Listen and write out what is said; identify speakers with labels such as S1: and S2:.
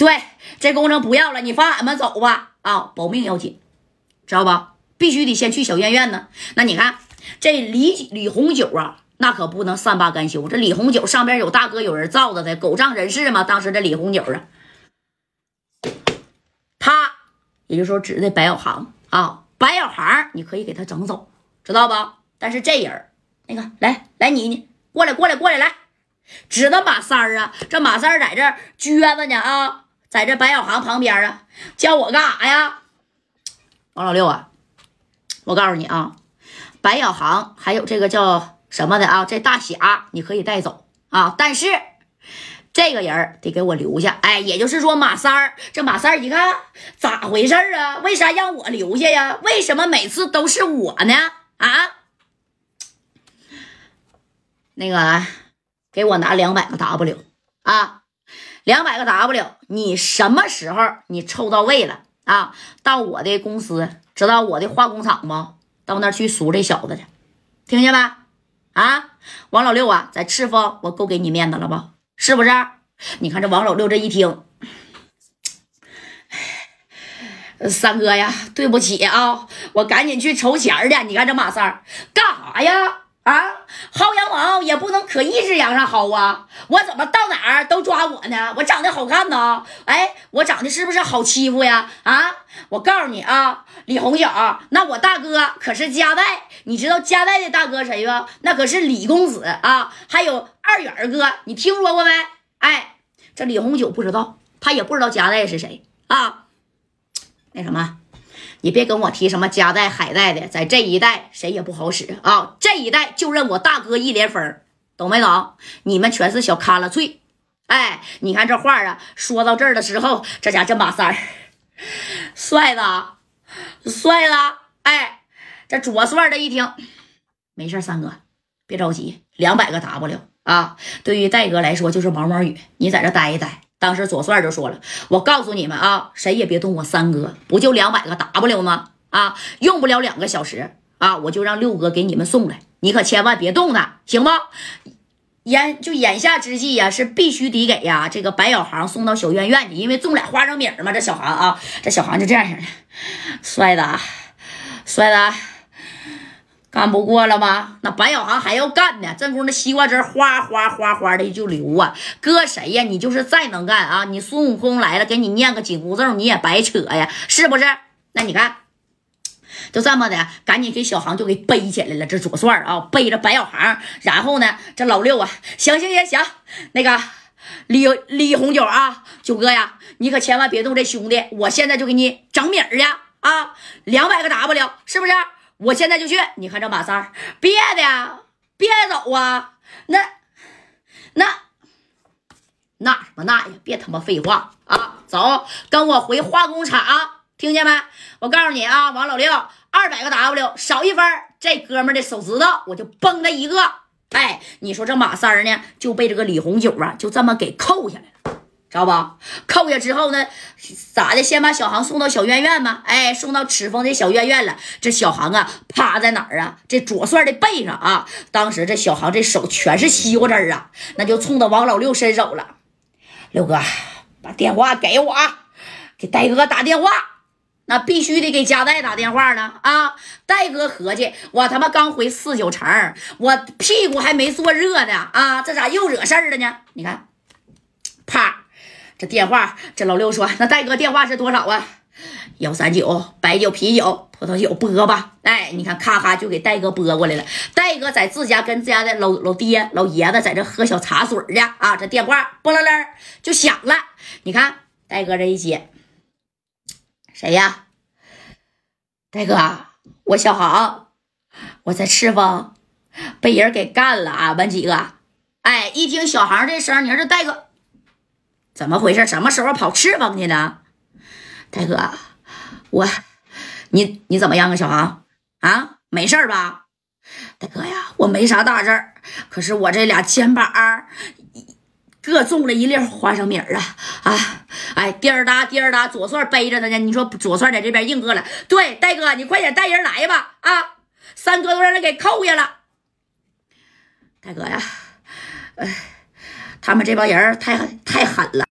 S1: 对，这工程不要了，你放俺们走吧。啊，保命要紧，知道吧？必须得先去小院院呢。那你看这李李红九啊，那可不能善罢甘休。这李红九上边有大哥，有人罩着他，狗仗人势嘛。当时这李红九啊，他也就是说指的白小航啊，白小航你可以给他整走，知道吧？但是这人那个来来你你过来过来过来来。指的马三儿啊，这马三儿在这撅着呢啊，在这白小航旁边啊，叫我干啥呀？王老六啊，我告诉你啊，白小航还有这个叫什么的啊，这大侠你可以带走啊，但是这个人得给我留下。哎，也就是说马三儿，这马三儿一看咋回事啊？为啥让我留下呀？为什么每次都是我呢？啊，那个。给我拿两百个 W 啊，两百个 W，你什么时候你凑到位了啊？到我的公司，知道我的化工厂吗？到那儿去赎这小子去，听见没？啊，王老六啊，在赤峰，我够给你面子了吧？是不是？你看这王老六这一听，三哥呀，对不起啊，我赶紧去筹钱去。你看这马三干啥呀？啊，也不能可一只羊上薅啊！我怎么到哪儿都抓我呢？我长得好看呢？哎，我长得是不是好欺负呀？啊，我告诉你啊，李红九，那我大哥可是加代，你知道加代的大哥谁吗？那可是李公子啊，还有二远哥，你听说过没？哎，这李红九不知道，他也不知道加代是谁啊？那什么？你别跟我提什么夹带海带的，在这一带谁也不好使啊！这一带就认我大哥一连峰，懂没懂？你们全是小卡拉脆。哎，你看这话啊，说到这儿的时候，这家这马三帅的，帅了。哎，这左帅的一听，没事三哥，别着急，两百个 W 啊，对于戴哥来说就是毛毛雨，你在这待一待。当时左帅就说了：“我告诉你们啊，谁也别动我三哥，不就两百个 W 吗？啊，用不了两个小时啊，我就让六哥给你们送来。你可千万别动他，行不？眼就眼下之际呀，是必须得给呀这个白小航送到小院院去，因为种俩花生米嘛。这小航啊，这小航就这样式的，帅的，帅的。”干不过了吗？那白小航还要干呢。正宫那西瓜汁哗哗哗哗的就流啊！搁谁呀？你就是再能干啊！你孙悟空来了，给你念个紧箍咒，你也白扯呀，是不是？那你看，就这么的，赶紧给小航就给背起来了。这左帅啊，背着白小航，然后呢，这老六啊，行行行行，那个李李红九啊，九哥呀，你可千万别动这兄弟，我现在就给你整米儿去啊，两百个 W，是不是？我现在就去，你看这马三儿别的别走啊，那那那什么那呀，别他妈废话啊，走，跟我回化工厂，听见没？我告诉你啊，王老六，二百个 W 少一分，这哥们的手指头我就崩他一个。哎，你说这马三儿呢，就被这个李红九啊，就这么给扣下来了。知道不？扣下之后呢，咋的？先把小航送到小院院吧。哎，送到赤峰的小院院了。这小航啊，趴在哪儿啊？这左帅的背上啊。当时这小航这手全是西瓜汁啊，那就冲着王老六伸手了。六哥，把电话给我，给戴哥打电话。那必须得给加代打电话呢啊！戴哥合计，我他妈刚回四九城，我屁股还没坐热呢啊，这咋又惹事儿了呢？你看，啪。这电话，这老六说：“那戴哥电话是多少啊？幺三九白酒、啤酒、葡萄酒，拨吧。”哎，你看，咔咔就给戴哥拨过来了。戴哥在自家跟自家的老老爹、老爷子在这喝小茶水去啊。这电话拨啦啦就响了。你看，戴哥这一接，谁呀？戴哥，我小航，我在赤峰被人给干了。俺们几个，哎，一听小航这声，你说这戴哥。怎么回事？什么时候跑赤峰去呢？大哥，我，你你怎么样啊？小航啊，没事吧？大哥呀，我没啥大事儿，可是我这俩肩膀各中了一粒花生米啊啊！哎，滴儿哒滴儿哒，左帅背着他呢。你说左帅在这边硬饿了？对，大哥，你快点带人来吧！啊，三哥都让人给扣下了。大哥呀，哎，他们这帮人太太狠了。